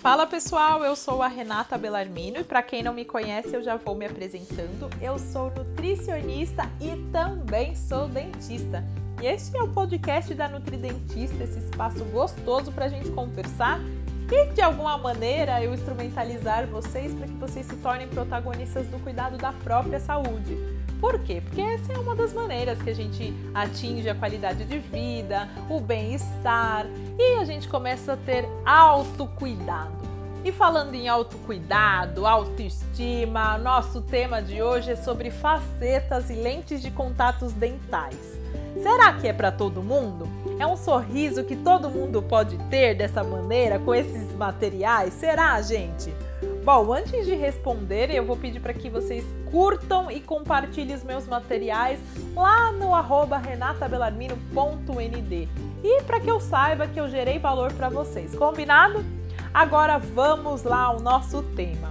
Fala pessoal, eu sou a Renata Bellarmino e para quem não me conhece, eu já vou me apresentando. Eu sou nutricionista e também sou dentista. E este é o podcast da Nutridentista, esse espaço gostoso para a gente conversar e de alguma maneira eu instrumentalizar vocês para que vocês se tornem protagonistas do cuidado da própria saúde. Por quê? Porque essa é uma das maneiras que a gente atinge a qualidade de vida, o bem-estar e a gente começa a ter autocuidado. E falando em autocuidado, autoestima, nosso tema de hoje é sobre facetas e lentes de contatos dentais. Será que é para todo mundo? É um sorriso que todo mundo pode ter dessa maneira, com esses materiais? Será, gente? Bom, antes de responder, eu vou pedir para que vocês curtam e compartilhem os meus materiais lá no arroba renatabelarmino.nd e para que eu saiba que eu gerei valor para vocês, combinado? Agora vamos lá ao nosso tema.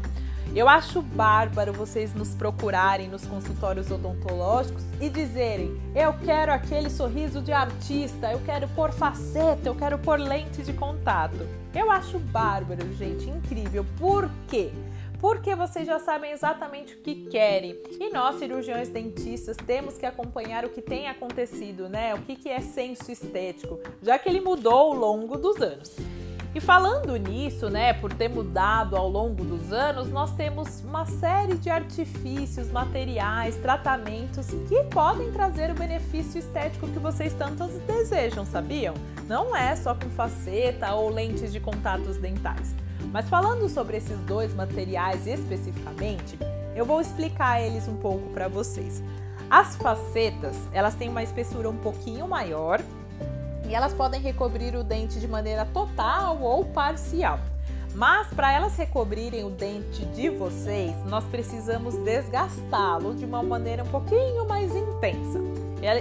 Eu acho bárbaro vocês nos procurarem nos consultórios odontológicos e dizerem: eu quero aquele sorriso de artista, eu quero pôr faceta, eu quero pôr lente de contato. Eu acho bárbaro, gente, incrível. Por quê? Porque vocês já sabem exatamente o que querem. E nós, cirurgiões dentistas, temos que acompanhar o que tem acontecido, né? O que, que é senso estético, já que ele mudou ao longo dos anos. E falando nisso, né, por ter mudado ao longo dos anos, nós temos uma série de artifícios, materiais, tratamentos que podem trazer o benefício estético que vocês tanto desejam, sabiam? Não é só com faceta ou lentes de contatos dentais. Mas falando sobre esses dois materiais especificamente, eu vou explicar eles um pouco para vocês. As facetas, elas têm uma espessura um pouquinho maior e elas podem recobrir o dente de maneira total ou parcial. Mas para elas recobrirem o dente de vocês, nós precisamos desgastá-lo de uma maneira um pouquinho mais intensa.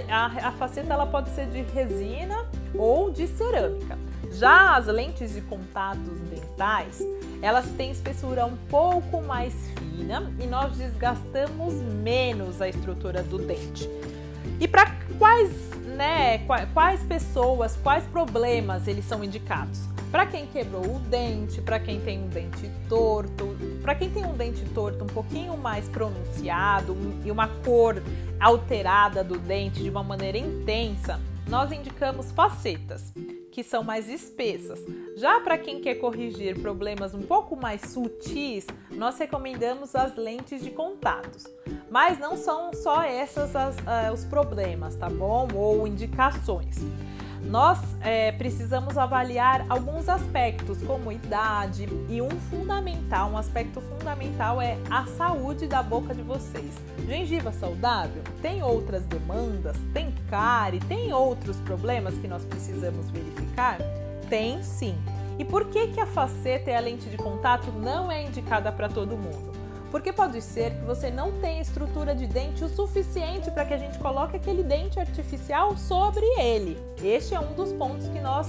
A, a faceta ela pode ser de resina ou de cerâmica. Já as lentes de contatos dentais, elas têm espessura um pouco mais fina e nós desgastamos menos a estrutura do dente. E para quais, né, quais pessoas, quais problemas eles são indicados? Para quem quebrou o dente, para quem tem um dente torto, para quem tem um dente torto um pouquinho mais pronunciado e uma cor alterada do dente de uma maneira intensa, nós indicamos facetas que são mais espessas. Já para quem quer corrigir problemas um pouco mais sutis, nós recomendamos as lentes de contatos. Mas não são só essas as, uh, os problemas, tá bom? Ou indicações. Nós é, precisamos avaliar alguns aspectos, como idade, e um fundamental, um aspecto fundamental é a saúde da boca de vocês. Gengiva saudável? Tem outras demandas? Tem cárie? Tem outros problemas que nós precisamos verificar? Tem sim. E por que, que a faceta e a lente de contato não é indicada para todo mundo? Porque pode ser que você não tenha estrutura de dente o suficiente para que a gente coloque aquele dente artificial sobre ele. Este é um dos pontos que nós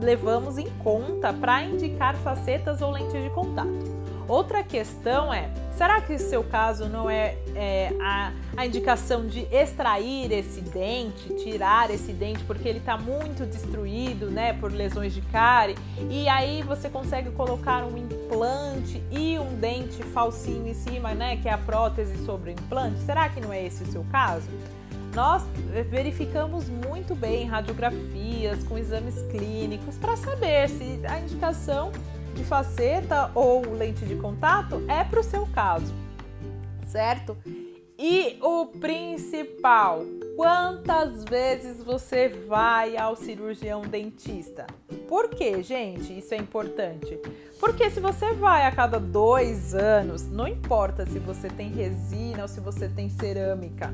levamos em conta para indicar facetas ou lentes de contato. Outra questão é: será que seu caso não é, é a, a, indicação de extrair esse dente, tirar esse dente, porque ele está muito destruído, né, por lesões de cárie, e aí você consegue colocar um implante e um dente falsinho em cima, né, que é a prótese sobre o implante? Será que não é esse o seu caso? Nós verificamos muito bem radiografias com exames clínicos para saber se a indicação de faceta ou lente de contato é para o seu caso, certo? E o principal, quantas vezes você vai ao cirurgião dentista? Por que, gente, isso é importante? Porque se você vai a cada dois anos, não importa se você tem resina ou se você tem cerâmica,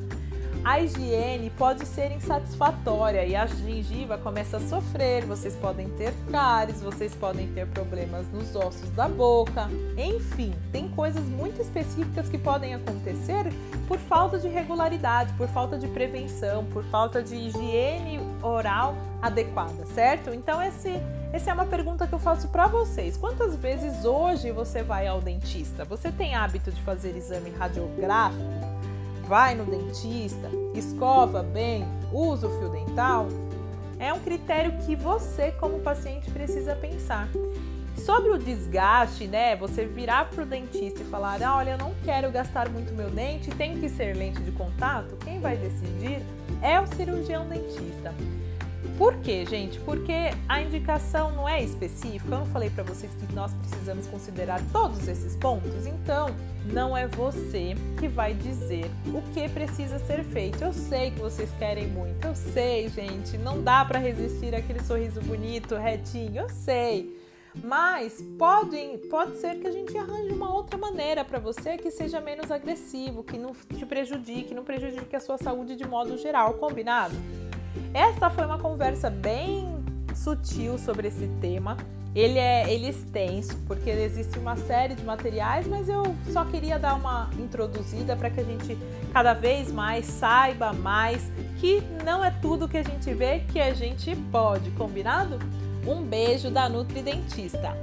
a higiene pode ser insatisfatória e a gengiva começa a sofrer, vocês podem ter cáries, vocês podem ter problemas nos ossos da boca, enfim, tem coisas muito específicas que podem acontecer por falta de regularidade, por falta de prevenção, por falta de higiene oral adequada, certo? Então esse essa é uma pergunta que eu faço para vocês. Quantas vezes hoje você vai ao dentista? Você tem hábito de fazer exame radiográfico? Vai no dentista, escova bem, usa o fio dental, é um critério que você, como paciente, precisa pensar. Sobre o desgaste, né? Você virar pro dentista e falar: ah, olha, eu não quero gastar muito meu dente, tem que ser lente de contato. Quem vai decidir é o cirurgião dentista. Por quê, gente? Porque a indicação não é específica. Eu não falei para vocês que nós precisamos considerar todos esses pontos. Então, não é você que vai dizer o que precisa ser feito. Eu sei que vocês querem muito. Eu sei, gente. Não dá para resistir àquele sorriso bonito, retinho. Eu sei. Mas pode, pode ser que a gente arranje uma outra maneira para você que seja menos agressivo, que não te prejudique, não prejudique a sua saúde de modo geral, combinado? Essa foi uma conversa bem sutil sobre esse tema. Ele é ele é extenso, porque existe uma série de materiais, mas eu só queria dar uma introduzida para que a gente cada vez mais saiba mais que não é tudo que a gente vê que a gente pode, combinado? Um beijo da Nutri Dentista.